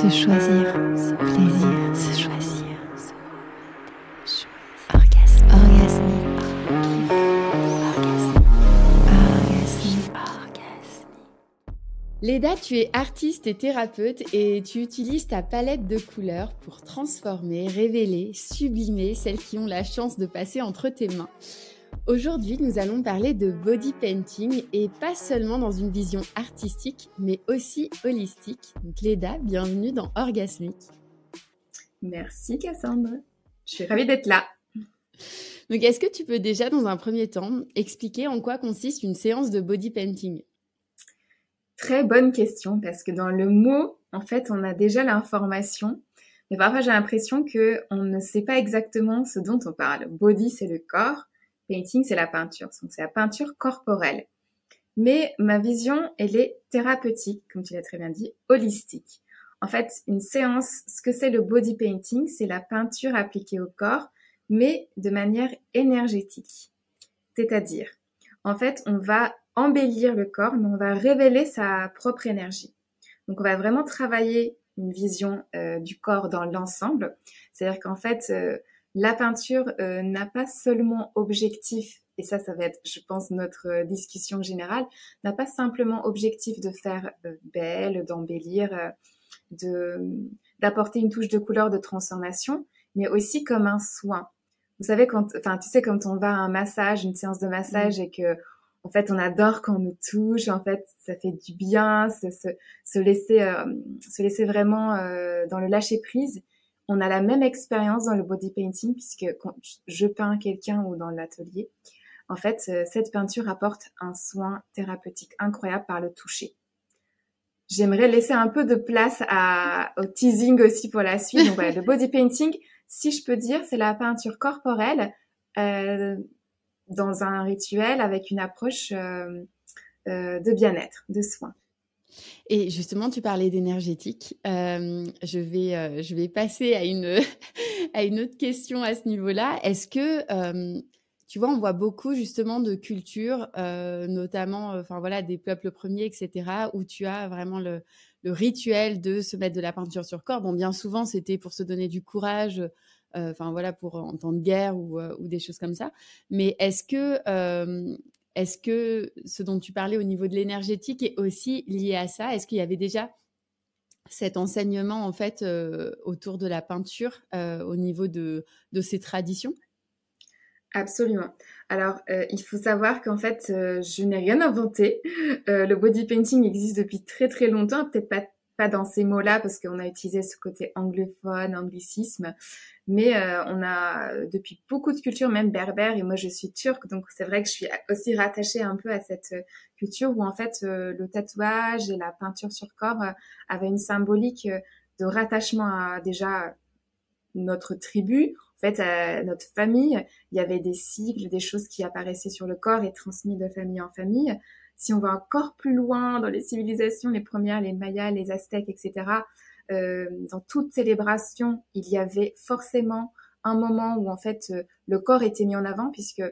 Se choisir, plaisir, se choisir. Orgasme, orgasme, orgasme, orgasme. Léda, tu es artiste et thérapeute et tu utilises ta palette de couleurs pour transformer, révéler, sublimer celles qui ont la chance de passer entre tes mains. Aujourd'hui, nous allons parler de body painting et pas seulement dans une vision artistique, mais aussi holistique. Donc Léda, bienvenue dans Orgasmic. Merci Cassandre. Je suis ravie d'être là. Donc est-ce que tu peux déjà, dans un premier temps, expliquer en quoi consiste une séance de body painting? Très bonne question parce que dans le mot, en fait, on a déjà l'information. Mais parfois, j'ai l'impression que on ne sait pas exactement ce dont on parle. Body, c'est le corps painting, c'est la peinture. Donc, c'est la peinture corporelle. Mais ma vision, elle est thérapeutique, comme tu l'as très bien dit, holistique. En fait, une séance, ce que c'est le body painting, c'est la peinture appliquée au corps, mais de manière énergétique. C'est-à-dire, en fait, on va embellir le corps, mais on va révéler sa propre énergie. Donc, on va vraiment travailler une vision euh, du corps dans l'ensemble. C'est-à-dire qu'en fait, euh, la peinture euh, n'a pas seulement objectif, et ça, ça va être, je pense, notre euh, discussion générale, n'a pas simplement objectif de faire euh, belle, d'embellir, de d'apporter une touche de couleur, de transformation, mais aussi comme un soin. Vous savez, quand, enfin, tu sais, quand on va à un massage, une séance de massage, mmh. et que en fait, on adore quand on nous touche. En fait, ça fait du bien, se, se, se laisser, se laisser vraiment dans le lâcher prise on a la même expérience dans le body painting puisque quand je peins quelqu'un ou dans l'atelier, en fait, euh, cette peinture apporte un soin thérapeutique incroyable par le toucher. J'aimerais laisser un peu de place au teasing aussi pour la suite. Le body painting, si je peux dire, c'est la peinture corporelle euh, dans un rituel avec une approche euh, de bien-être, de soin. Et justement, tu parlais d'énergétique. Euh, je, vais, euh, je vais passer à une, à une autre question à ce niveau-là. Est-ce que, euh, tu vois, on voit beaucoup justement de cultures, notamment enfin, voilà, des peuples premiers, etc., où tu as vraiment le, le, rituel de se mettre de la peinture sur corps. Bon, bien souvent, c'était pour se donner du courage. Enfin voilà, pour en temps de guerre ou, ou des choses comme ça. Mais est-ce que est-ce que ce dont tu parlais au niveau de l'énergétique est aussi lié à ça? Est-ce qu'il y avait déjà cet enseignement en fait euh, autour de la peinture euh, au niveau de, ces traditions? Absolument. Alors, euh, il faut savoir qu'en fait, je n'ai rien inventé. le body painting existe depuis très très longtemps, peut-être pas dans ces mots-là parce qu'on a utilisé ce côté anglophone, anglicisme, mais euh, on a depuis beaucoup de cultures, même berbères, et moi je suis turque, donc c'est vrai que je suis aussi rattachée un peu à cette euh, culture où en fait euh, le tatouage et la peinture sur corps avaient une symbolique de rattachement à déjà notre tribu, en fait, à notre famille, il y avait des sigles, des choses qui apparaissaient sur le corps et transmis de famille en famille si on va encore plus loin dans les civilisations, les premières, les Mayas, les Aztèques, etc., euh, dans toute célébration, il y avait forcément un moment où en fait euh, le corps était mis en avant puisque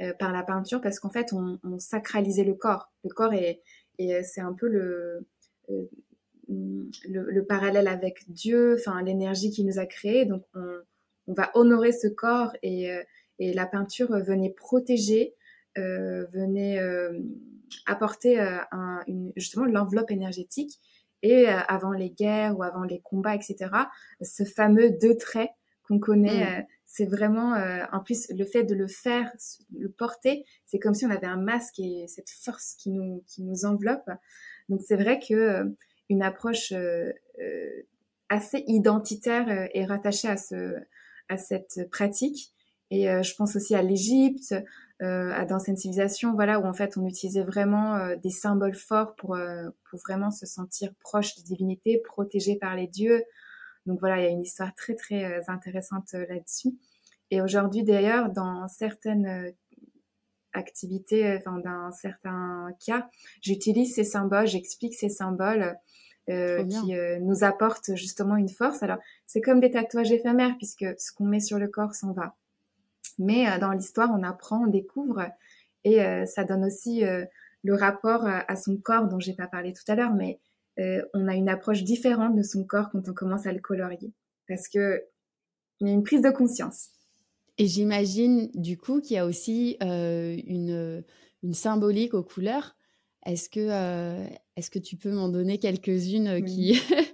euh, par la peinture, parce qu'en fait on, sacralisait le corps. Le corps est, c'est un peu le, le, le, parallèle avec Dieu, enfin l'énergie qui nous a créés. Donc on, va honorer ce corps et, la peinture venait protéger, venait apporter euh, un, justement l'enveloppe énergétique et euh, avant les guerres ou avant les combats, etc. Ce fameux deux traits qu'on connaît, mm. euh, c'est vraiment, en plus, le fait de le faire, le porter, c'est comme si on avait un masque et cette force qui nous, qui nous enveloppe. Donc c'est vrai que une approche assez identitaire est rattachée à ce, à cette pratique. Et je pense aussi à l'Égypte, euh, à d'anciennes civilisations, voilà, où en fait on utilisait vraiment euh, des symboles forts pour, euh, pour vraiment se sentir proche des divinités, protégé par les dieux. Donc voilà, il y a une histoire très très intéressante là-dessus. Et aujourd'hui d'ailleurs, dans certaines activités, enfin dans certains cas, j'utilise ces symboles, j'explique ces symboles. Euh, qui nous apportent justement une force. Alors, c'est comme des tatouages éphémères puisque ce qu'on met sur le corps s'en va. Mais euh, dans l'histoire, on apprend, on découvre, et euh, ça donne aussi euh, le rapport à son corps dont j'ai pas parlé tout à l'heure, mais on a une approche différente de son corps quand on commence à le colorier. Parce que il y a une prise de conscience. Et j'imagine du coup qu'il y a aussi euh, une, une, symbolique aux couleurs. Est-ce que, euh, est que tu peux m'en donner quelques-unes qui,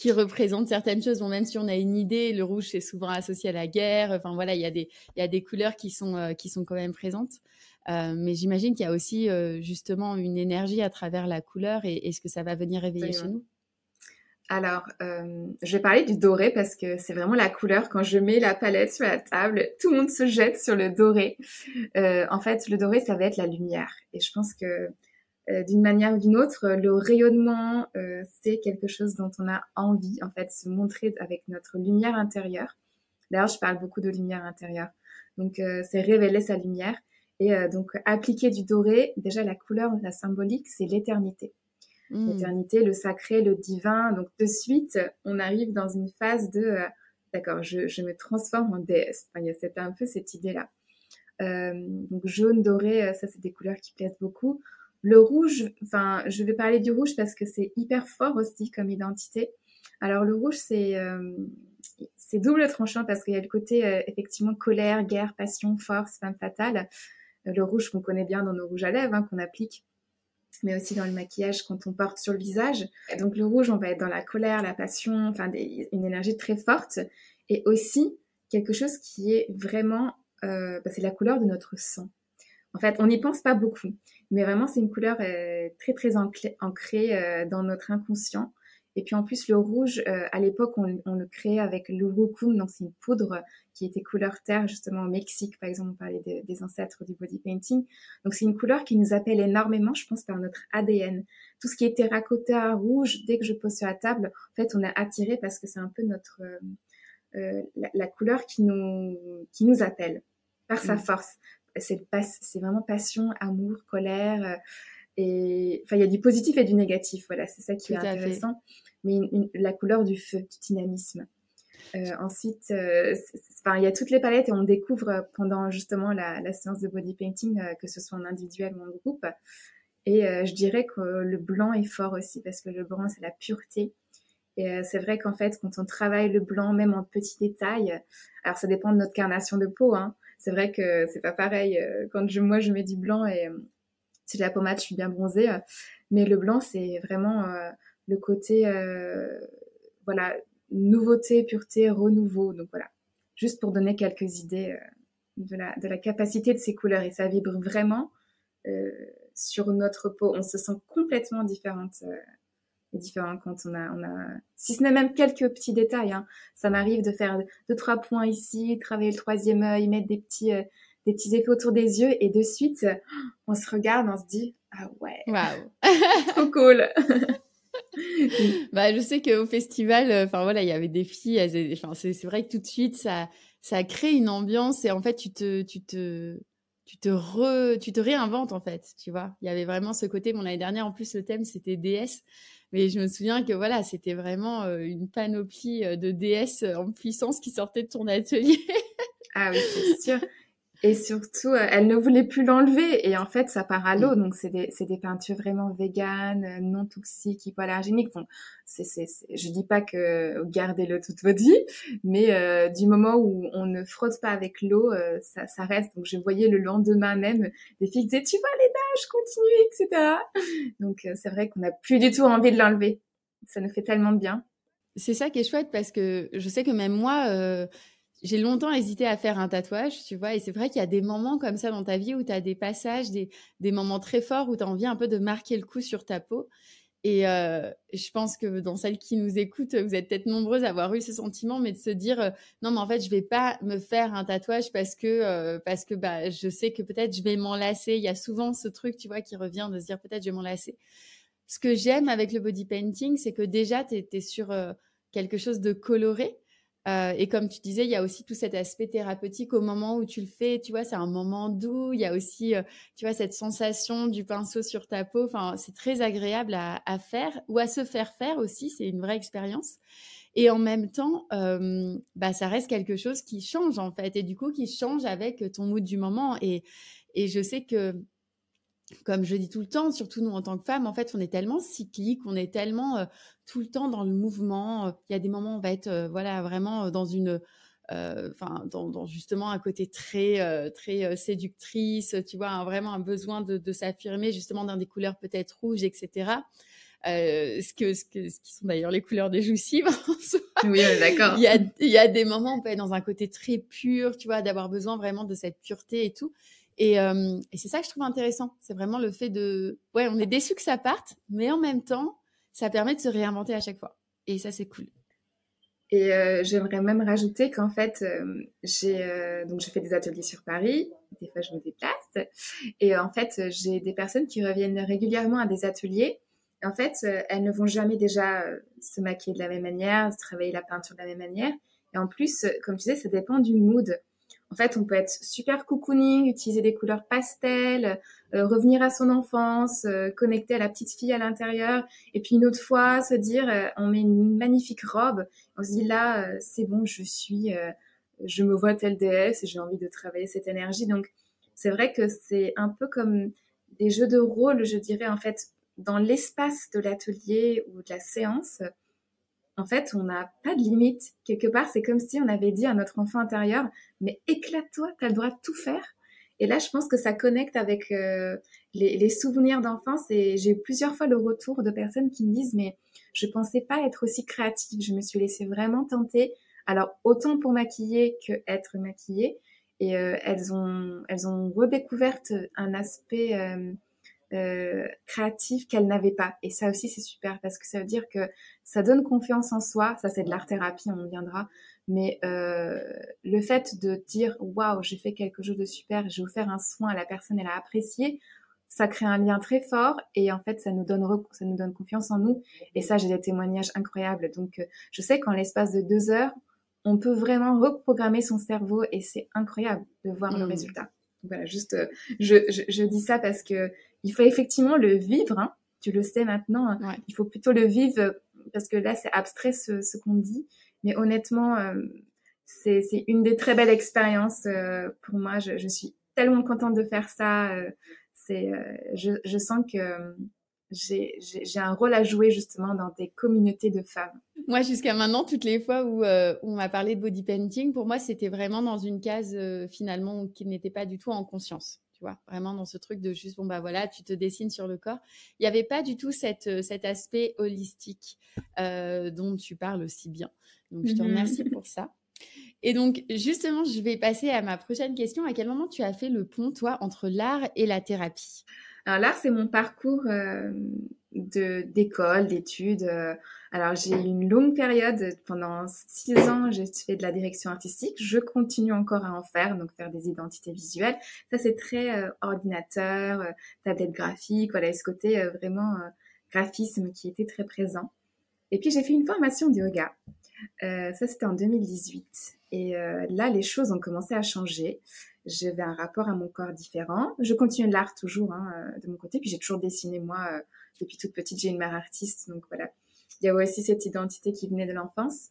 qui représentent certaines choses bon, Même si on a une idée, le rouge c'est souvent associé à la guerre. Enfin voilà, il y a des, il y a des couleurs qui sont, qui sont quand même présentes. Euh, mais j'imagine qu'il y a aussi euh, justement une énergie à travers la couleur et, est ce que ça va venir réveiller chez nous. Alors, euh, je vais parler du doré parce que c'est vraiment la couleur. Quand je mets la palette sur la table, tout le monde se jette sur le doré. en fait, le doré, ça va être la lumière. Et je pense que d'une manière ou d'une autre, le rayonnement, c'est quelque chose dont on a envie, en fait, se montrer avec notre lumière intérieure. D'ailleurs, je parle beaucoup de lumière intérieure. Donc, c'est révéler sa lumière. Et euh, donc, appliquer du doré, déjà la couleur, la symbolique, c'est l'éternité. Hmm. L'éternité, le sacré, le divin. Donc, de suite, on arrive dans une phase de, euh, d'accord, je, je, me transforme en déesse. Enfin, il y a un peu cette idée-là. Euh, donc, jaune, doré, euh, ça, c'est des couleurs qui plaisent beaucoup. Le rouge, enfin, je vais parler du rouge parce que c'est hyper fort aussi comme identité. Alors, le rouge, c'est c'est double tranchant parce qu'il y a le côté effectivement colère, guerre, passion, force, femme fatale le rouge qu'on connaît bien dans nos rouges à lèvres, hein, qu'on applique, mais aussi dans le maquillage quand on porte sur le visage. donc le rouge, on va être dans la colère, la passion, enfin une énergie très forte, et aussi quelque chose qui est vraiment, euh, bah, c'est la couleur de notre sang. En fait, on n'y pense pas beaucoup, mais vraiment c'est une couleur euh, très très ancrée euh, dans notre inconscient. Et puis en plus, le rouge, euh, à l'époque, on, le créait avec l'urucum, donc c'est une poudre qui était couleur terre, justement au Mexique, par exemple, on parlait des ancêtres du body painting. Donc c'est une couleur qui nous appelle énormément, je pense, par notre ADN. Tout ce qui est terracotta, rouge, dès que je pose sur la table, en fait, on est attiré parce que c'est un peu notre euh, euh la, la, couleur qui nous qui nous appelle par sa mm. force. C'est c'est vraiment passion, amour, colère. Euh, et enfin, il y a du positif et du négatif. Voilà, c'est ça qui est intéressant. Mais la couleur du feu, du dynamisme. Euh, ensuite, euh, il y a toutes les palettes et on découvre pendant justement la, la séance de body painting, euh, que ce soit en individuel ou en groupe. Et je dirais que le blanc est fort aussi parce que le blanc, c'est la pureté. Et c'est vrai qu'en fait, quand on travaille le blanc, même en petits détails, alors ça dépend de notre carnation de peau. Hein. C'est vrai que c'est pas pareil quand je, moi je mets du blanc et si j'ai la pommade, je suis bien bronzée. mais le blanc, c'est vraiment le côté, voilà, nouveauté, pureté, renouveau. Donc voilà, juste pour donner quelques idées euh, de, la, de la capacité de ces couleurs. Et ça vibre vraiment euh, sur notre peau. On se sent complètement différente. Euh, différent quand on a, on a, si ce n'est même quelques petits détails. Hein. Ça m'arrive de faire deux trois points ici, travailler le troisième œil, mettre des petits, euh, des petits effets autour des yeux, et de suite, on se regarde, on se dit ah ouais, trop cool. bah, je sais qu'au festival, euh, enfin voilà, il y avait des filles. Enfin, c'est vrai que tout de suite, ça, ça crée une ambiance et en fait, tu te, tu te, tu te re, tu te réinventes en fait. Tu vois, il y avait vraiment ce côté. Bon, l'année dernière, en plus, le thème c'était DS, mais je me souviens que voilà, c'était vraiment euh, une panoplie euh, de DS en puissance qui sortait de ton atelier. ah oui, c'est sûr. Et surtout, euh, elle ne voulait plus l'enlever. Et en fait, ça part à l'eau. Donc, c'est des, peintures vraiment véganes, euh, non toxiques, hypoallergéniques. Bon, c'est, c'est, je dis pas que gardez-le toute votre vie, mais euh, du moment où on ne frotte pas avec l'eau, ça, ça reste. Donc, je voyais le lendemain même des filles qui disaient, tu vois les je continue, etc. Donc, c'est vrai qu'on n'a plus du tout envie de l'enlever. Ça nous fait tellement de bien. C'est ça qui est chouette parce que je sais que même moi, j'ai longtemps hésité à faire un tatouage, tu vois, et c'est vrai qu'il y a des moments comme ça dans ta vie où tu as des passages, des, des, moments très forts où tu as envie un peu de marquer le coup sur ta peau. Et euh, je pense que dans celles qui nous écoutent, vous êtes peut-être nombreuses à avoir eu ce sentiment, mais de se dire euh, non, mais en fait, je vais pas me faire un tatouage parce que euh, parce que bah je sais que peut-être je vais m'en lasser. Il y a souvent ce truc, tu vois, qui revient de se dire peut-être je vais m'en lasser. Ce que j'aime avec le body painting, c'est que déjà tu es, sur quelque chose de coloré. Euh, et comme tu disais, il y a aussi tout cet aspect thérapeutique au moment où tu le fais. Tu vois, c'est un moment doux. Il y a aussi, euh, tu vois, cette sensation du pinceau sur ta peau. Enfin, c'est très agréable à, faire ou à se faire faire aussi. C'est une vraie expérience. Et en même temps, euh, bah, ça reste quelque chose qui change en fait, et du coup qui change avec ton mood du moment. Et, et je sais que comme je dis tout le temps, surtout nous en tant que femmes, en fait, on est tellement cyclique, on est tellement tout le temps dans le mouvement. Il y a des moments où on va être voilà, vraiment dans une enfin dans, justement un côté très très séductrice, tu vois, vraiment un besoin de, de s'affirmer justement dans des couleurs peut-être rouges, etc. Euh, ce, que, ce, que, ce qui sont d'ailleurs les couleurs des joussives. oui, d'accord. Il y, a, il y a des moments où on peut être dans un côté très pur, tu vois, d'avoir besoin vraiment de cette pureté et tout. Et, euh, et c'est ça que je trouve intéressant. C'est vraiment le fait de, ouais, on est déçu que ça parte, mais en même temps, ça permet de se réinventer à chaque fois. Et ça, c'est cool. Et euh, j'aimerais même rajouter qu'en fait, euh, j'ai donc je fais des ateliers sur Paris. Des fois, je me déplace. Et en fait, j'ai des personnes qui reviennent régulièrement à des ateliers en fait, elles ne vont jamais déjà se maquiller de la même manière, travailler la peinture de la même manière. Et en plus, comme tu disais, ça dépend du mood. En fait, on peut être super cocooning, utiliser des couleurs pastel, revenir à son enfance, connecter à la petite fille à l'intérieur, et puis une autre fois se dire, on met une magnifique robe, on se dit là, c'est bon, je suis, je me vois telle déesse et j'ai envie de travailler cette énergie. Donc, c'est vrai que c'est un peu comme des jeux de rôle, je dirais en fait, dans l'espace de l'atelier ou de la séance, en fait, on n'a pas de limite. Quelque part, c'est comme si on avait dit à notre enfant intérieur, mais éclate-toi, tu as le droit de tout faire. Et là, je pense que ça connecte avec euh, les, souvenirs d'enfance et j'ai eu plusieurs fois le retour de personnes qui me disent, mais je pensais pas être aussi créative. Je me suis laissée vraiment tenter. Alors, autant pour maquiller que être maquillée. Et euh, elles ont, elles ont redécouvert un aspect euh, euh, créative qu'elle n'avait pas. Et ça aussi, c'est super parce que ça veut dire que ça donne confiance en soi. Ça, c'est de l'art-thérapie, on y viendra. Mais euh, le fait de dire waouh, j'ai fait quelque chose de super, j'ai offert un soin à la personne, elle a apprécié, ça crée un lien très fort et en fait, ça nous donne ça nous donne confiance en nous. Et ça, j'ai des témoignages incroyables. Donc, euh, je sais qu'en l'espace de deux heures, on peut vraiment reprogrammer son cerveau et c'est incroyable de voir le mmh. résultat. Voilà, juste, euh, je, je, je, dis ça parce que il faut effectivement le vivre. Hein. Tu le sais maintenant. Hein. Il faut plutôt le vivre parce que là, c'est abstrait ce, ce qu'on dit. Mais honnêtement, euh, c'est une des très belles expériences euh, pour moi. Je, je, suis tellement contente de faire ça. Euh, c'est, euh, je, je, sens que j'ai un rôle à jouer justement dans des communautés de femmes. Moi, jusqu'à maintenant, toutes les fois où, euh, on m'a parlé de body painting, pour moi, c'était vraiment dans une case euh, finalement qui n'était pas du tout en conscience. Tu vois, vraiment dans ce truc de juste, bon, bah voilà, tu te dessines sur le corps. Il n'y avait pas du tout cette, euh, cet aspect holistique dont tu parles aussi bien. Donc, je te mhm. remercie pour ça. Et donc, justement, je vais passer à ma prochaine question. À quel moment tu as fait le pont, toi, entre l'art et la thérapie? Alors l'art, c'est mon parcours euh, de d'école, d'études. Euh. alors j'ai eu une longue période, pendant six ans, j'ai fait de la direction artistique. Je continue encore à en faire, donc faire des identités visuelles. Ça, c'est très euh, ordinateur, tablette graphique, voilà, ce côté vraiment graphisme qui était très présent. Et puis j'ai fait une formation de yoga. ça, c'était en 2018. Et là, les choses ont commencé à changer j'avais un rapport à mon corps différent. Je continue l'art toujours hein, euh, de mon côté, puis j'ai toujours dessiné moi euh, depuis toute petite. J'ai une mère artiste, donc voilà. Il y avait aussi cette identité qui venait de l'enfance.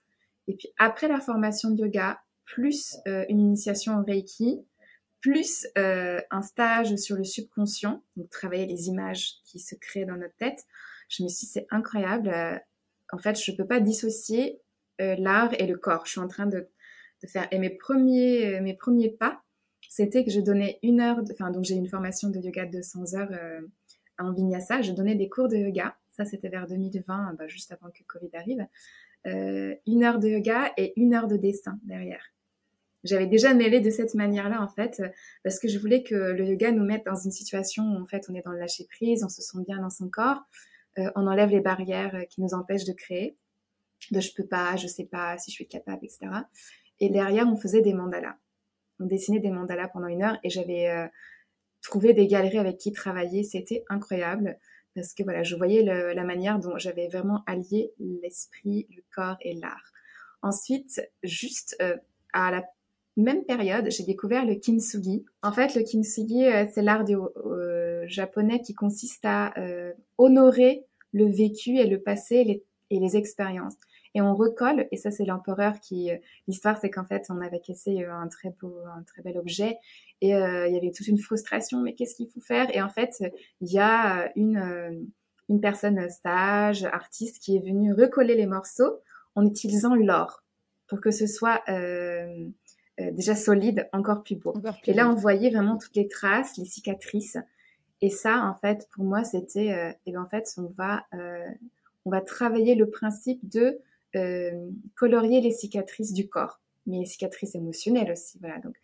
Et puis après la formation de yoga, plus euh, une initiation au Reiki, plus un stage sur le subconscient, donc travailler les images qui se créent dans notre tête, je me suis dit c'est incroyable. en fait, je peux pas dissocier l'art et le corps. Je suis en train de, de faire et mes premiers mes premiers pas c'était que je donnais une heure, enfin donc j'ai une formation de yoga de 200 heures euh, en vinyasa, je donnais des cours de yoga, ça c'était vers 2020, bah, juste avant que Covid arrive, euh, une heure de yoga et une heure de dessin derrière. J'avais déjà mêlé de cette manière-là en fait, parce que je voulais que le yoga nous mette dans une situation où en fait on est dans le lâcher prise, on se sent bien dans son corps, euh, on enlève les barrières qui nous empêchent de créer, de je peux pas, je sais pas si je suis capable, etc. Et derrière on faisait des mandalas. On dessinait des mandalas pendant une heure et j'avais euh, trouvé des galeries avec qui travailler. C'était incroyable parce que voilà, je voyais la manière dont j'avais vraiment allié l'esprit, le corps et l'art. Ensuite, juste euh, à la même période, j'ai découvert le kintsugi. En fait, le kintsugi, euh, c'est l'art japonais qui consiste à honorer le vécu et le passé et les expériences. Et on recolle. Et ça, c'est l'empereur qui. L'histoire, c'est qu'en fait, on avait cassé un très beau, un très bel objet, et il y avait toute une frustration. Mais qu'est-ce qu'il faut faire? Et en fait, il y a une une personne stage, artiste, qui est venue recoller les morceaux en utilisant l'or pour que ce soit euh, euh, déjà solide, encore plus beau. et là, on voyait vraiment toutes les traces, les cicatrices. Et ça, en fait, pour moi, c'était, et euh, eh ben, en fait, on va, on va travailler le principe de colorier les cicatrices du corps, mais les cicatrices émotionnelles aussi, voilà. Donc,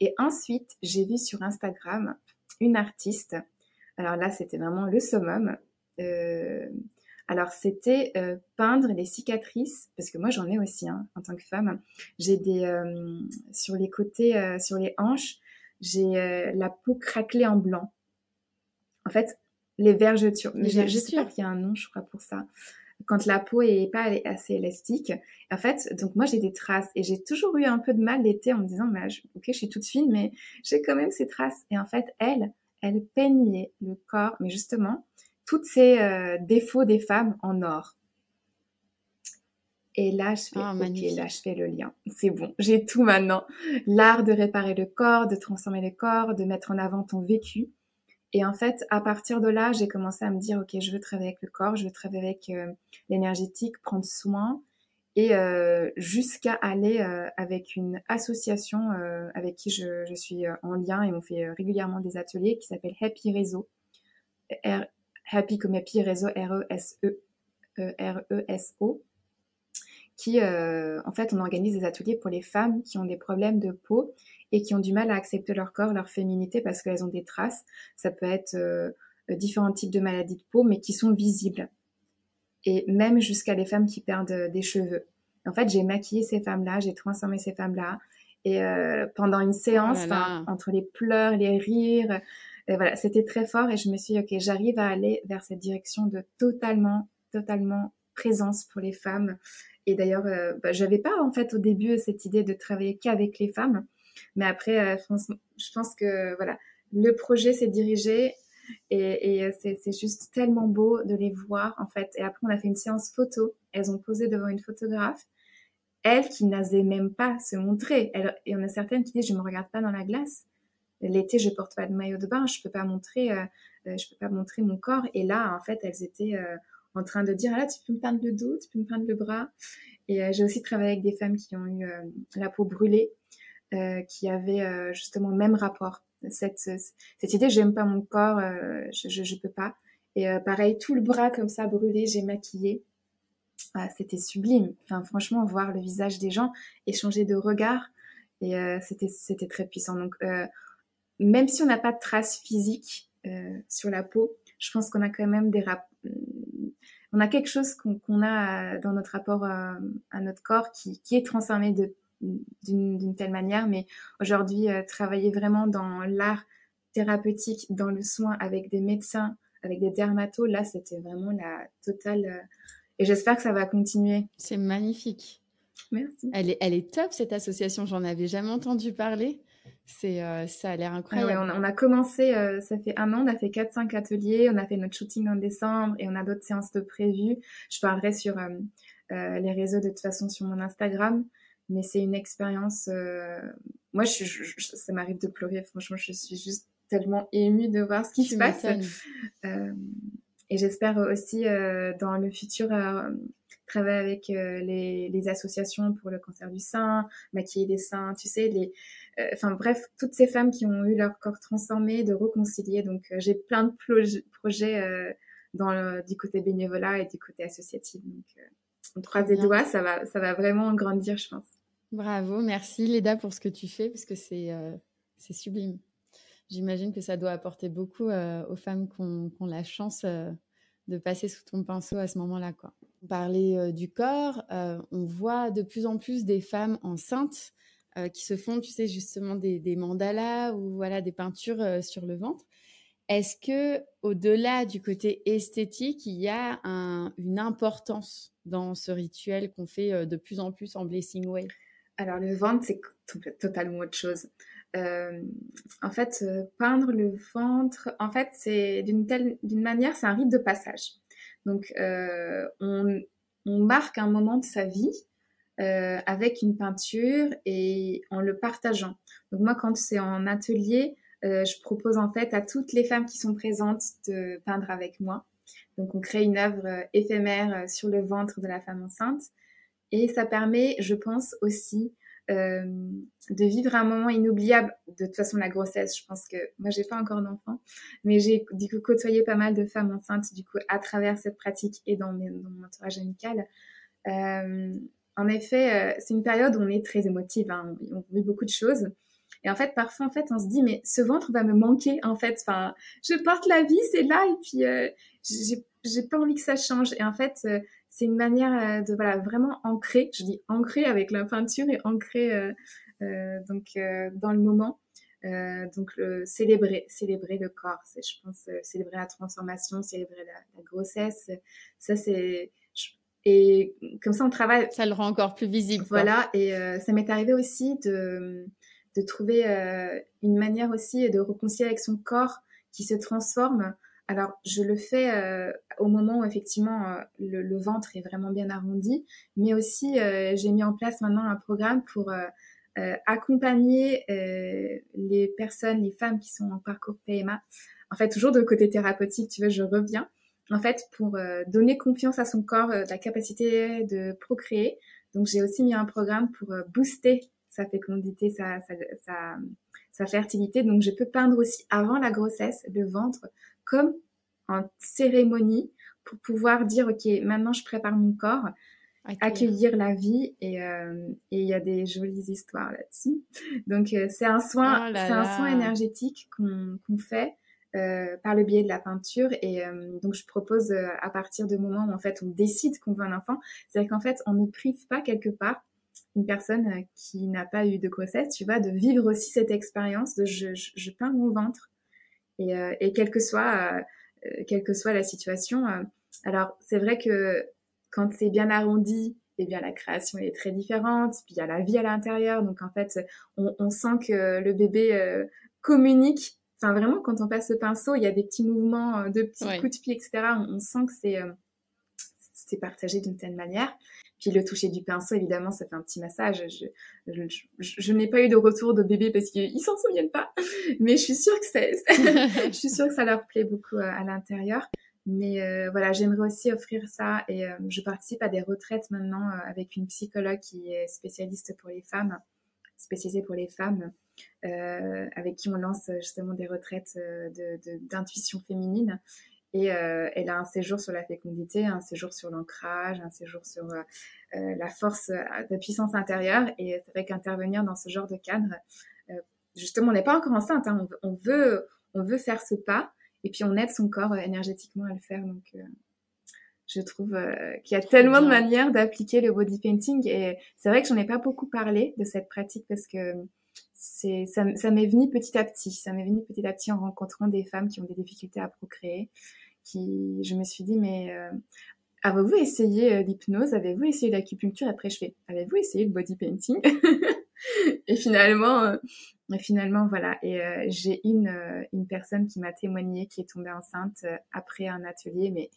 et ensuite, j'ai vu sur Instagram une artiste. Alors là, c'était vraiment le summum. Euh, alors c'était euh, peindre les cicatrices, parce que moi j'en ai aussi hein, en tant que femme. J'ai des euh, sur les côtés, sur les hanches, j'ai la peau craquelée en blanc. En fait, les vergetures. Mais j'espère qu'il y a un nom, je crois, pour ça. Quand la peau est pas assez élastique. En fait, donc moi j'ai des traces et j'ai toujours eu un peu de mal l'été en me disant, mais ok, je suis toute fine, mais j'ai quand même ces traces. Et en fait, elle, elle peignait le corps, mais justement, tous ces euh, défauts des femmes en or. Et là, je fais, ok, là, je fais le lien. C'est bon, j'ai tout maintenant. L'art de réparer le corps, de transformer le corps, de mettre en avant ton vécu. Et en fait, à partir de là, j'ai commencé à me dire, ok, je veux travailler avec le corps, je veux travailler avec euh, l'énergétique, prendre soin, et euh, jusqu'à aller avec une association avec qui je, je suis en lien et on fait régulièrement des ateliers qui s'appelle Happy Réseau. Happy comme Happy Réseau R-E-S-E, R-E-S-O, qui, euh, en fait, on organise des ateliers pour les femmes qui ont des problèmes de peau et qui ont du mal à accepter leur corps, leur féminité parce qu'elles ont des traces. Ça peut être euh, différents types de maladies de peau, mais qui sont visibles. Et même jusqu'à les femmes qui perdent des cheveux. En fait, j'ai maquillé ces femmes-là, j'ai transformé ces femmes-là. Et euh, pendant une séance, oh entre les pleurs, les rires, et voilà, c'était très fort et je me suis dit, ok, j'arrive à aller vers cette direction de totalement, totalement présence pour les femmes. Et d'ailleurs, euh, bah, j'avais pas en fait au début cette idée de travailler qu'avec les femmes, mais après, euh, je pense que voilà, le projet s'est dirigé et, euh, c'est juste tellement beau de les voir en fait. Et après, on a fait une séance photo. Elles ont posé devant une photographe. Elles qui n'osaient même pas se montrer. Et on a certaines qui disent je me regarde pas dans la glace. L'été, je porte pas de maillot de bain, je peux euh, euh, peux pas montrer mon corps. Et là, en fait, elles étaient en train de dire, là, tu peux me peindre le dos, tu peux me peindre le bras. Et j'ai aussi travaillé avec des femmes qui ont eu la peau brûlée, qui avaient justement le même rapport. Cette, cette idée, j'aime pas mon corps, je, je, je, peux pas. Et pareil, tout le bras comme ça brûlé, j'ai maquillé. Ah, c'était sublime. Enfin, franchement, voir le visage des gens, échanger de regards, et c'était c'était très puissant. Donc même si on n'a pas de traces physiques euh, sur la peau, je pense qu'on a quand même des rap on a quelque chose qu'on a dans notre rapport à, notre corps qui, qui est transformé d'une telle manière. Mais aujourd'hui, euh, travailler vraiment dans l'art thérapeutique, dans le soin avec des médecins, avec des dermatos, là, c'était vraiment la totale. Euh, et j'espère que ça va continuer. C'est magnifique. Merci. Elle est, elle est top cette association. J'en avais jamais entendu parler. C'est, euh, ça a l'air incroyable. on, a, commencé, euh, ça fait un an, on a fait 4-5 ateliers, on a fait notre shooting en décembre et on a d'autres séances de prévues. Je parlerai sur euh, les réseaux de toute façon sur mon Instagram, mais c'est une expérience. moi, je, ça m'arrive de pleurer, franchement, je suis juste tellement émue de voir ce qui se passe. et j'espère aussi dans le futur travailler avec les, les, associations pour le cancer du sein, maquiller les seins, tu sais, les, euh, enfin bref, toutes ces femmes qui ont eu leur corps transformé, de réconcilier. Donc euh, j'ai plein de projets euh, dans du côté bénévolat et du côté associatif. Donc on croise les doigts, ça va, ça va vraiment grandir, je pense. Bravo, merci Leda pour ce que tu fais parce que c'est c'est sublime. J'imagine que ça doit apporter beaucoup aux femmes qui ont, la chance de passer sous ton pinceau à ce moment-là. Parler du corps, on voit de plus en plus des femmes enceintes euh, qui se font, tu sais, justement des, mandalas ou voilà des peintures euh, sur le ventre. Est-ce que, au-delà du côté esthétique, il y a une importance dans ce rituel qu'on fait euh, de plus en plus en Blessing Way? Alors, le ventre, c'est totalement autre chose. en fait, peindre le ventre, en fait, c'est d'une telle, d'une manière, c'est un rite de passage. Donc, on, on marque un moment de sa vie euh, avec une peinture et en le partageant. Donc moi, quand c'est en atelier, euh, je propose en fait à toutes les femmes qui sont présentes de peindre avec moi. Donc on crée une œuvre euh, éphémère sur le ventre de la femme enceinte et ça permet, je pense aussi, euh, de vivre un moment inoubliable. De toute façon, la grossesse, je pense que moi, j'ai pas encore d'enfant, mais j'ai du coup côtoyé pas mal de femmes enceintes du coup à travers cette pratique et dans, mon entourage amical. Euh, en effet, euh, c'est une période où on est très émotive, hein, on vit beaucoup de choses. Et en fait, parfois, en fait, on se dit, mais ce ventre va me manquer, en fait. Enfin, je porte la vie, c'est là, et puis j'ai pas envie que ça change. Et en fait, c'est une manière euh, de voilà vraiment ancrer. Je dis ancrer avec la peinture et ancrer euh, euh, donc dans le moment. donc le, célébrer, célébrer le corps. C'est, je pense, célébrer la transformation, célébrer la, la grossesse. Ça c'est et comme ça on travaille. Ça le rend encore plus visible. Voilà. Et ça m'est arrivé aussi de de trouver une manière aussi de réconcilier avec son corps qui se transforme alors, je le fais euh, au moment où effectivement euh, le, ventre est vraiment bien arrondi, mais aussi euh, j'ai mis en place maintenant un programme pour accompagner les personnes, les femmes qui sont en parcours PMA. En fait, toujours de côté thérapeutique, tu vois, je reviens. En fait, pour donner confiance à son corps, la capacité de procréer. Donc, j'ai aussi mis un programme pour booster sa fécondité, sa, fertilité. Donc, je peux peindre aussi avant la grossesse le ventre comme en cérémonie pour pouvoir dire, OK, maintenant je prépare mon corps, accueillir, la vie euh, et il y a des jolies histoires là-dessus. Donc euh, c'est un soin, oh c'est un soin énergétique qu'on fait euh, par le biais de la peinture et donc je propose à partir du moment où en fait on décide qu'on veut un enfant, c'est-à-dire qu'en fait on ne prive pas quelque part une personne qui n'a pas eu de grossesse, tu vois, de vivre aussi cette expérience de je, je, je peins mon ventre et, euh, et quelle que soit, euh, euh, quelle que soit la situation. alors, c'est vrai que quand c'est bien arrondi, eh bien la création est très différente. Puis il y a la vie à l'intérieur, donc en fait, on, on sent que le bébé communique. Enfin vraiment, quand on passe le pinceau, il y a des petits mouvements, de petits coups de pied, etc. On, on sent que c'est c'est partagé d'une telle manière. Puis le toucher du pinceau, évidemment, ça fait un petit massage. Je, je, je, n'ai pas eu de retour de bébé parce qu'ils s'en souviennent pas, mais je suis sûre que ça, je suis sûre que ça leur plaît beaucoup à, à l'intérieur. Mais euh, voilà, j'aimerais aussi offrir ça et euh, je participe à des retraites maintenant euh, avec une psychologue qui est spécialiste pour les femmes, spécialisée pour les femmes, avec qui on lance justement des retraites d'intuition de, féminine. Et euh, elle a un séjour sur la fécondité, un séjour sur l'ancrage, un séjour sur euh, euh la force euh, de puissance intérieure. Et c'est vrai qu'intervenir dans ce genre de cadre, euh, justement, on n'est pas encore enceinte, hein, on, on, veut, on veut faire ce pas, et puis on aide son corps énergétiquement à le faire. Donc, je trouve qu'il y a tellement de manières d'appliquer le body painting, et c'est vrai que j'en ai pas beaucoup parlé de cette pratique parce que c'est ça, ça m'est venu petit à petit. Ça m'est venu petit à petit en rencontrant des femmes qui ont des difficultés à procréer qui, je me suis dit, mais euh, avez-vous essayé euh, l'hypnose? Avez-vous essayé l'acupuncture? Après, je fais, avez-vous essayé le body painting? Et finalement, euh, finalement, voilà. Et j'ai une, une personne qui m'a témoigné qui est tombée enceinte après un atelier, mais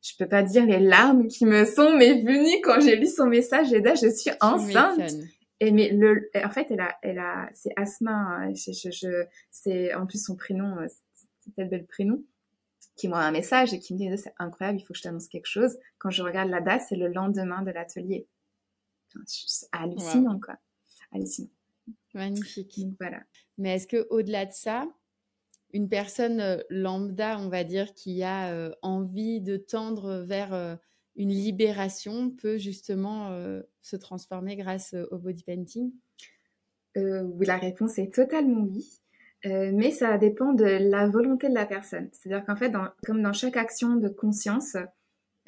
je peux pas dire les larmes qui me sont mais venues quand j'ai lu son message. Et là, je suis enceinte. Et mais le, en fait, elle a, elle a, c'est Asma. Hein, je, je, je c'est en plus son prénom, c'est tel bel prénom qui m'envoie un message et qui me dit c'est incroyable, il faut que je t'annonce quelque chose. Quand je regarde la date, c'est le lendemain de l'atelier. c'est hallucinant, quoi. Hallucinant. Magnifique. Donc, voilà. Mais est-ce que au-delà de ça, une personne euh, lambda, on va dire, qui a euh, envie de tendre vers euh, une libération, peut justement se transformer grâce au body painting? Oui, la réponse est totalement oui. Euh, mais ça dépend de la volonté de la personne. C'est-à-dire qu'en fait, dans, comme dans chaque action de conscience,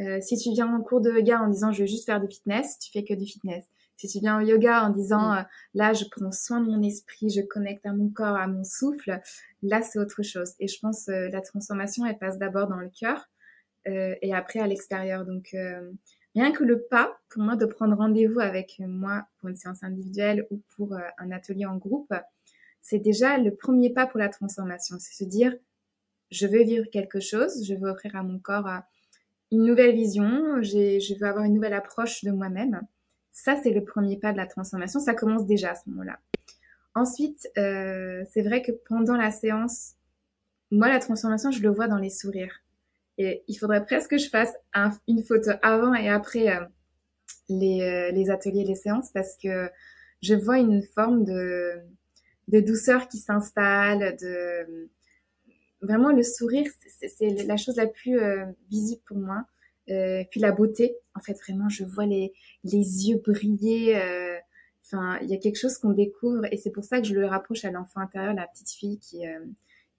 euh, si tu viens en cours de yoga en disant je veux juste faire du fitness, tu fais que du fitness. Si tu viens au yoga en disant mm. euh, là je prends soin de mon esprit, je connecte à mon corps, à mon souffle, là c'est autre chose. Et je pense euh, la transformation elle passe d'abord dans le cœur et après à l'extérieur. Donc rien que le pas pour moi de prendre rendez-vous avec moi pour une séance individuelle ou pour un atelier en groupe, c'est déjà le premier pas pour la transformation. C'est se dire, je veux vivre quelque chose, je veux offrir à mon corps une nouvelle vision, je veux avoir une nouvelle approche de moi-même. Ça, c'est le premier pas de la transformation. Ça commence déjà à ce moment-là. Ensuite, euh, c'est vrai que pendant la séance, moi, la transformation, je le vois dans les sourires. Et il faudrait presque que je fasse une photo avant et après euh, les, euh, les, ateliers, les séances, parce que je vois une forme de, de douceur qui s'installe, de vraiment le sourire, c'est la chose la plus euh, visible pour moi. Euh, puis la beauté, en fait, vraiment, je vois les, les yeux briller. Euh, enfin, il y a quelque chose qu'on découvre et c'est pour ça que je le rapproche à l'enfant intérieur, la petite fille qui,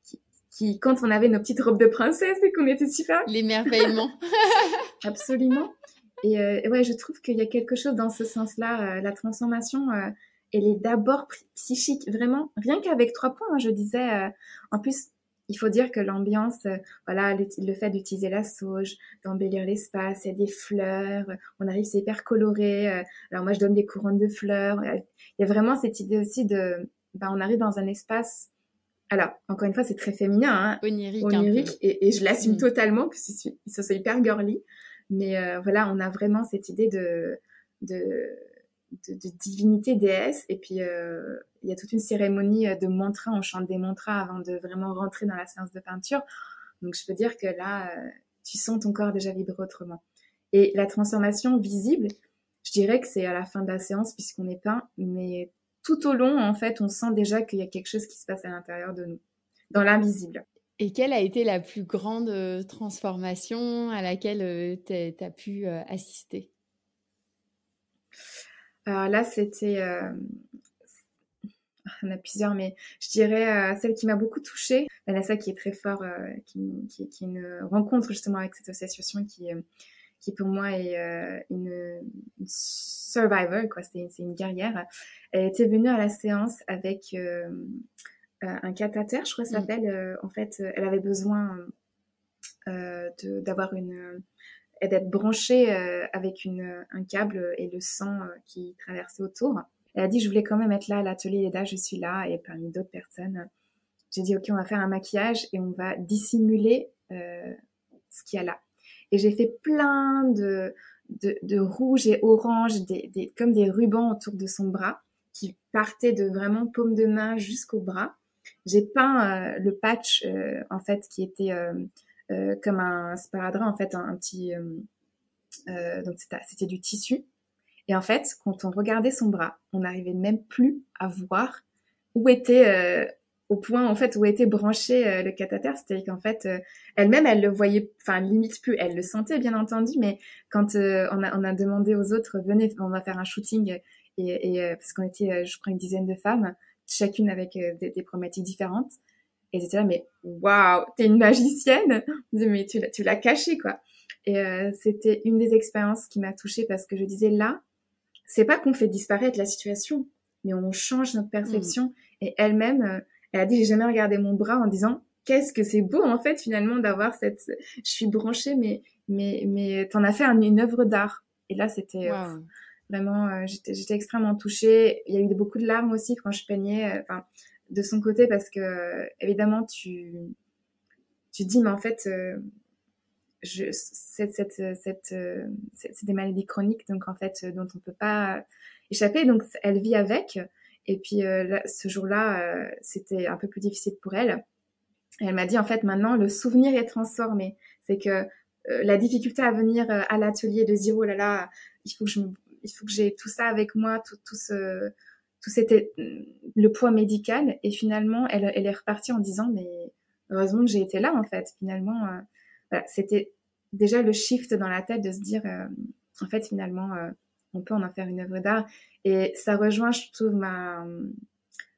qui, qui, quand on avait nos petites robes de princesse et qu'on était super. L'émerveillement. Absolument. Et ouais, je trouve qu'il y a quelque chose dans ce sens-là. la transformation, elle est d'abord psychique, vraiment. Rien qu'avec trois points, hein, je disais. en plus, il faut dire que l'ambiance, euh, voilà, le, fait d'utiliser la sauge, d'embellir l'espace, il y a des fleurs, on arrive, c'est hyper coloré. Euh, alors moi, je donne des couronnes de fleurs. Il y a vraiment cette idée aussi de, ben, on arrive dans un espace. Alors, encore une fois, c'est très féminin, hein, onirique, onirique et, je l'assume mm. totalement que c'est hyper girly. Mais euh, voilà, on a vraiment cette idée de, de de, divinité déesse. Et puis, euh, il y a toute une cérémonie euh, de mantras. On chante des mantras avant de vraiment rentrer dans la séance de peinture. Donc, je peux dire que là, euh, tu sens ton corps déjà vibrer autrement. Et la transformation visible, je dirais que c'est à la fin de la séance puisqu'on est peint, mais tout au long, en fait, on sent déjà qu'il y a quelque chose qui se passe à l'intérieur de nous, dans l'invisible. Et quelle a été la plus grande transformation à laquelle tu as pu assister? Alors là, c'était... Euh... On a plusieurs, mais je dirais euh, celle qui m'a beaucoup touchée, Vanessa, qui est très fort, euh, qui, qui, qui, est une rencontre justement avec cette association qui, euh, qui pour moi est une, survivor, quoi. C'est une guerrière. Elle était venue à la séance avec un cathéter, je crois que ça s'appelle. en fait, elle avait besoin d'avoir une et d'être branchée euh, avec une, un câble et le sang euh, qui traversait autour. Elle a dit, je voulais quand même être là à l'atelier Eda, je suis là, et parmi d'autres personnes. J'ai dit, OK, on va faire un maquillage et on va dissimuler euh, ce qu'il y a là. Et j'ai fait plein de, de, de rouge et orange, des, des, comme des rubans autour de son bras, qui partaient de vraiment paume de main jusqu'au bras. J'ai peint euh, le patch, euh, en fait, qui était euh, comme un sparadrap, en fait, un, petit... Euh, euh, donc c'était du tissu. Et en fait, quand on regardait son bras, on n'arrivait même plus à voir où était au point en fait où était branché le cathéter, c'est-à-dire qu'en fait elle-même elle le voyait, enfin limite plus, elle le sentait bien entendu, mais quand on, a, on a demandé aux autres venez, on va faire un shooting et, et parce qu'on était je crois une dizaine de femmes, chacune avec des, des problématiques différentes, et j'étais là, mais waouh, t'es une magicienne. mais tu, tu l'as caché, quoi. Et euh, c'était une des expériences qui m'a touchée parce que je disais là, c'est pas qu'on fait disparaître la situation, mais on change notre perception. Mm. Et elle-même, euh, elle a dit, j'ai jamais regardé mon bras en disant, qu'est-ce que c'est beau en fait finalement d'avoir cette, je suis branchée, mais mais mais t'en as fait une œuvre d'art. Et là, c'était euh, vraiment, j'étais j'étais extrêmement touchée. Il y a eu beaucoup de larmes aussi quand je peignais. Enfin, de son côté parce que évidemment tu tu dis mais en fait euh, je, cette, euh, c'est des maladies chroniques donc en fait dont on peut pas échapper. Donc elle vit avec. Et puis euh, ce jour-là c'était un peu plus difficile pour elle. Elle m'a dit en fait maintenant le souvenir est transformé. C'est que la difficulté à venir à l'atelier de zéro oh là là il faut que je il faut que j'ai tout ça avec moi tout, tout ce tout c'était le poids médical et finalement elle, elle est repartie en disant mais heureusement que j'ai été là en fait. Finalement euh, voilà, c'était déjà le shift dans la tête de se dire euh, en fait finalement euh, on peut en en faire une œuvre d'art. Et ça rejoint je trouve ma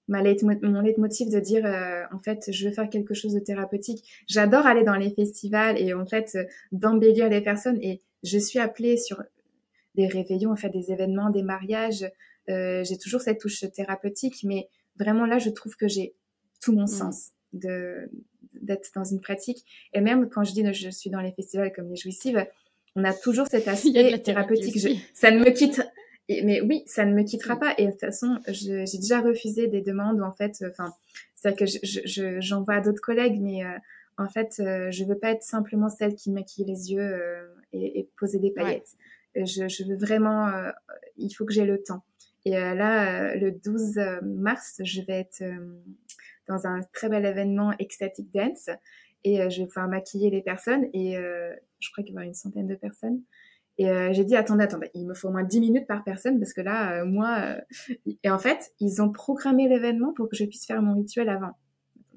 ma mon leitmotiv de dire en fait je veux faire quelque chose de thérapeutique. J'adore aller dans les festivals et en fait d'embellir les personnes. Et je suis appelée sur des réveillons en fait des événements des mariages euh, j'ai toujours cette touche thérapeutique, mais vraiment là, je trouve que j'ai tout mon mm. sens de d'être dans une pratique. Et même quand je dis que je suis dans les festivals comme les jouissives, on a toujours cet aspect thérapeutique. ça ne me quitte, mais oui, ça ne me quittera mm. pas. Et de toute façon, j'ai déjà refusé des demandes où en fait, enfin, c'est que j'envoie je, à d'autres collègues, mais euh, en fait, euh, je veux pas être simplement celle qui maquille les yeux et, poser des paillettes. Je, je, veux vraiment, il faut que j'ai le temps. Et là, le 12 mars, je vais être dans un très bel événement Ecstatic Dance et je vais pouvoir maquiller les personnes et je crois qu'il y aura une centaine de personnes. Et euh, j'ai dit, attendez, attendez, il me faut au moins 10 minutes par personne parce que là, euh, moi... Euh, et en fait, ils ont programmé l'événement pour que je puisse faire mon rituel avant.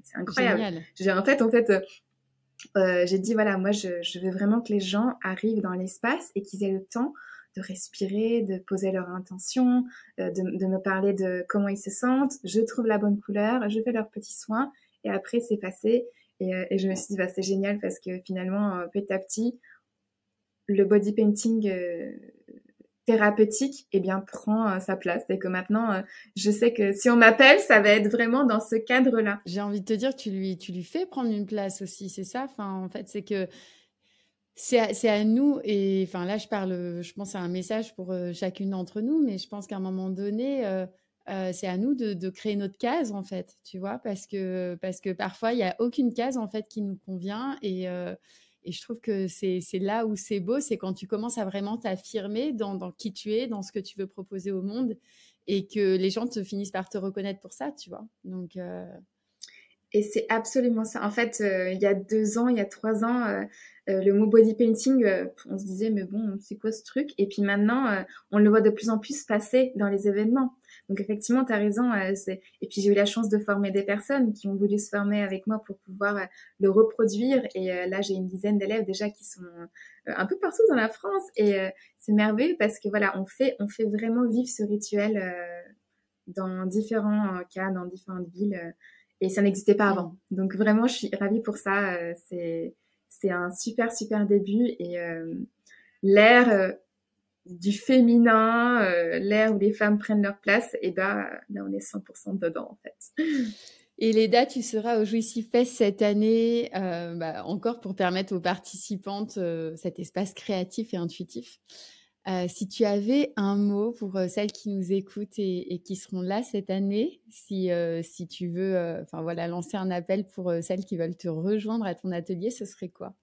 C'est incroyable. J'ai en fait, en fait, j'ai dit, voilà, moi, je, je veux vraiment que les gens arrivent dans l'espace et qu'ils aient le temps de respirer, de poser leur intention, de, de, me parler de comment ils se sentent. Je trouve la bonne couleur, je fais leurs petits soins et après, c'est passé. Et, et, je me suis dit, bah, c'est génial parce que finalement, petit à petit, le body painting euh, thérapeutique eh bien prend euh, sa place et que maintenant euh, je sais que si on m'appelle ça va être vraiment dans ce cadre-là. J'ai envie de te dire tu lui tu lui fais prendre une place aussi, c'est ça? En fait c'est que c'est à, c'est nous et enfin là je parle je pense à un message pour chacune d'entre nous mais je pense qu'à un moment donné c'est à nous de, créer notre case en fait, tu vois, parce que parce que parfois il y a aucune case en fait qui nous convient et et je trouve que c'est là où c'est beau, c'est quand tu commences à vraiment t'affirmer dans, qui tu es, dans ce que tu veux proposer au monde, et que les gens te finissent par te reconnaître pour ça, tu vois. Donc. Euh, et c'est absolument ça. En fait, euh, il y a deux ans, il y a trois ans, euh, le mot body painting, on se disait mais bon, c'est quoi ce truc? Et puis maintenant, on le voit de plus en plus passer dans les événements. Donc effectivement, tu as raison. Euh, et puis j'ai eu la chance de former des personnes qui ont voulu se former avec moi pour pouvoir euh, le reproduire. Et euh, là, j'ai une dizaine d'élèves déjà qui sont un peu partout dans la France. Et c'est merveilleux parce que voilà, on fait, on fait vraiment vivre ce rituel dans différents cas, dans différentes villes. Et ça n'existait pas avant. Donc vraiment, je suis ravie pour ça. c'est c'est un super super début et l'air du féminin, euh, l'ère où les femmes prennent leur place, et ben là on est 100% dedans en fait. Et Leda, tu seras au Jouissif Fest cette année, euh, bah, encore pour permettre aux participantes euh, cet espace créatif et intuitif. Si tu avais un mot pour celles qui nous écoutent et, qui seront là cette année, si, si tu veux enfin voilà, lancer un appel pour celles qui veulent te rejoindre à ton atelier, ce serait quoi?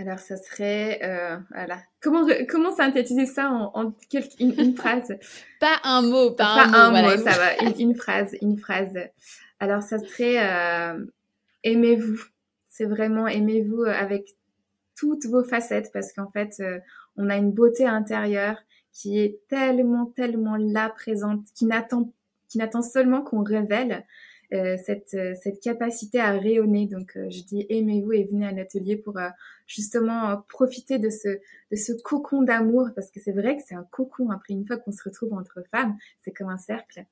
Alors, ça serait, euh, voilà. Comment comment synthétiser ça en, en une, une, phrase? Pas un mot, pas, un, un mot. mot ça va. Une, phrase, une phrase. Alors, ça serait euh, aimez-vous. C'est vraiment aimez-vous avec toutes vos facettes parce qu'en fait, euh, on a une beauté intérieure qui est tellement, tellement là présente, qui n'attend, qui n'attend seulement qu'on révèle. Euh, cette, euh, cette capacité à rayonner. Donc, euh, je dis aimez-vous et venez à l'atelier pour justement profiter de ce, de ce cocon d'amour, parce que c'est vrai que c'est un cocon. Après, une fois qu'on se retrouve entre femmes, c'est comme un cercle.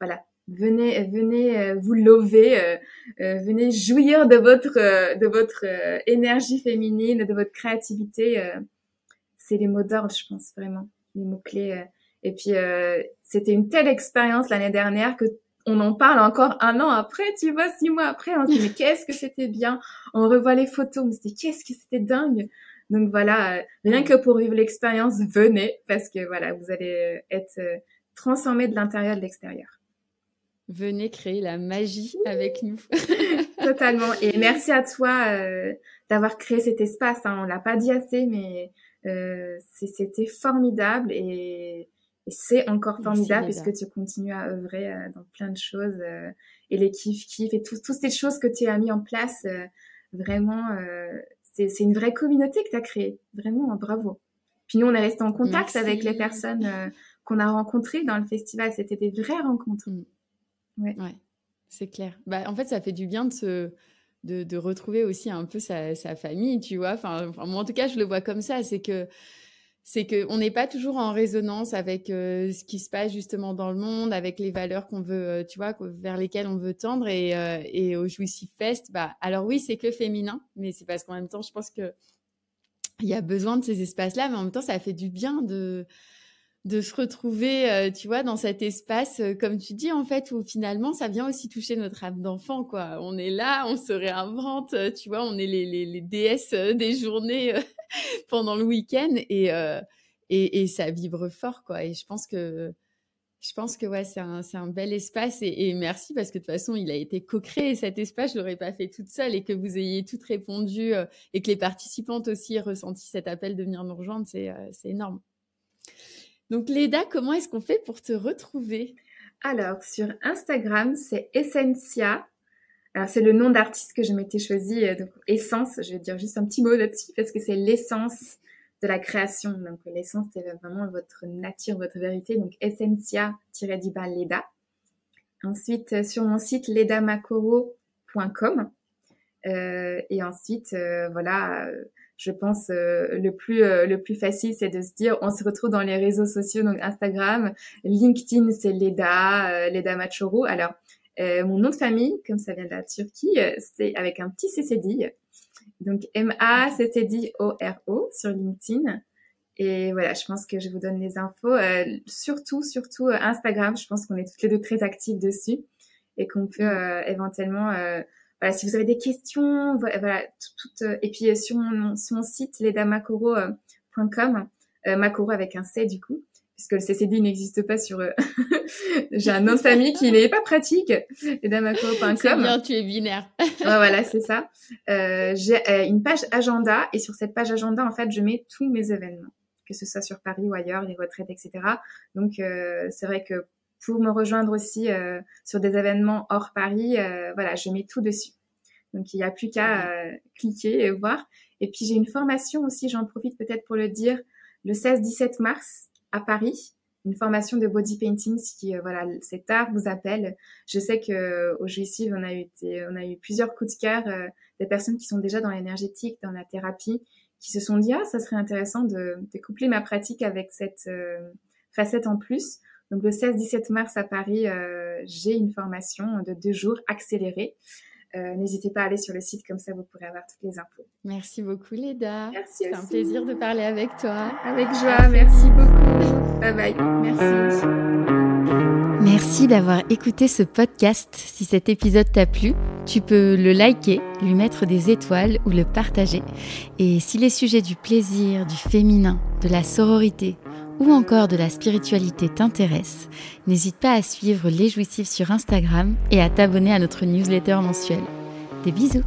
Voilà. Venez, venez vous lever, venez jouir de votre, de votre énergie féminine, de votre créativité. C'est les mots d'ordre, je pense vraiment, les mots clés. et puis, c'était une telle expérience l'année dernière que on en parle encore un an après, tu vois, six mois après, on se dit mais qu'est-ce que c'était bien. On revoit les photos, on se dit qu'est-ce que c'était dingue. Donc voilà, euh, rien que pour vivre l'expérience, venez parce que voilà, vous allez être euh, transformé de l'intérieur de l'extérieur. Venez créer la magie avec nous. Totalement. Et merci à toi euh, d'avoir créé cet espace. Hein. On l'a pas dit assez, mais c'était formidable et et c'est encore formidable puisque tu continues à œuvrer euh, dans plein de choses euh, et les kiff kiff et toutes ces choses que tu as mis en place. Euh, vraiment, c'est une vraie communauté que tu as créée. Vraiment, bravo. Puis nous, on est resté en contact avec les personnes qu'on a rencontrées dans le festival. C'était des vraies rencontres. Mm. Ouais. ouais c'est clair. Bah, en fait, ça fait du bien de se... De, retrouver aussi un peu sa, famille, tu vois. Enfin, moi, en tout cas, je le vois comme ça. C'est que c'est qu'on n'est pas toujours en résonance avec euh, ce qui se passe justement dans le monde, avec les valeurs qu'on veut, euh, tu vois, vers lesquelles on veut tendre. Et, euh, au Jouissif Fest, bah, alors oui, c'est que féminin, mais c'est parce qu'en même temps, je pense que il y a besoin de ces espaces-là, mais en même temps, ça fait du bien de de se retrouver, tu vois, dans cet espace, comme tu dis, en fait, où finalement, ça vient aussi toucher notre âme d'enfant, quoi. On est là, on se réinvente, tu vois, on est les, déesses des journées pendant le week-end et, euh, ça vibre fort, quoi. Et je pense que Je pense que ouais, c'est un, un, bel espace et, merci parce que de toute façon, il a été co-créé cet espace. Je l'aurais pas fait toute seule et que vous ayez toutes répondu euh, et que les participantes aussi aient ressenti cet appel de venir nous rejoindre, c'est euh, énorme. Donc Leda, comment est-ce qu'on fait pour te retrouver? Alors sur Instagram, c'est Essentia. Alors c'est le nom d'artiste que je m'étais choisi, euh, donc Essence. Je vais dire juste un petit mot là-dessus parce que c'est l'essence de la création. Donc l'essence, c'est vraiment votre nature, votre vérité. Donc essentia-diba Leda. Ensuite, euh, sur mon site ledamacoro.com. Euh, et ensuite, euh, voilà, je pense le plus le plus facile, c'est de se dire, on se retrouve dans les réseaux sociaux, donc Instagram, LinkedIn, c'est Leda, Leda Machoro. Alors, mon nom de famille, comme ça vient de la Turquie, c'est avec un petit CCD. Donc M-A-C-C-D-O-R-O sur LinkedIn. Et voilà, je pense que je vous donne les infos. Euh, surtout, surtout euh, Instagram. Je pense qu'on est toutes les deux très actives dessus et qu'on peut euh, éventuellement, voilà, si vous avez des questions, voilà, tout, et puis sur mon, sur mon site ledamacoro.com, Macoro avec un C du coup, puisque le CCD n'existe pas sur. Euh, j'ai un nom de famille qui n'est pas pratique, edamako.com. C'est bien, tu es binaire. ouais, voilà, c'est ça. Euh, j'ai euh, une page agenda et sur cette page agenda, en fait, je mets tous mes événements, que ce soit sur Paris ou ailleurs, les retraites, etc. Donc, euh, c'est vrai que pour me rejoindre aussi sur des événements hors Paris, voilà, je mets tout dessus. Donc, il n'y a plus qu'à cliquer et voir. Et puis, j'ai une formation aussi, j'en profite peut-être pour le dire, le 16-17 mars à Paris, une formation de body painting si euh, voilà cet art vous appelle. Je sais que euh, au on a eu on a eu plusieurs coups de cœur euh, des personnes qui sont déjà dans l'énergétique, dans la thérapie, qui se sont dit ah ça serait intéressant de, de coupler ma pratique avec cette facette en plus. Donc le 16-17 mars à Paris, j'ai une formation de deux jours accélérée. N'hésitez pas à aller sur le site, comme ça vous pourrez avoir toutes les infos. Merci beaucoup Leda. Merci. C'est un plaisir de parler avec toi. Avec joie, merci beaucoup. Bye bye. Merci. Merci d'avoir écouté ce podcast. Si cet épisode t'a plu, tu peux le liker, lui mettre des étoiles ou le partager. Et si les sujets du plaisir, du féminin, de la sororité ou encore de la spiritualité t'intéressent, n'hésite pas à suivre Les Jouissifs sur Instagram et à t'abonner à notre newsletter mensuelle. Des bisous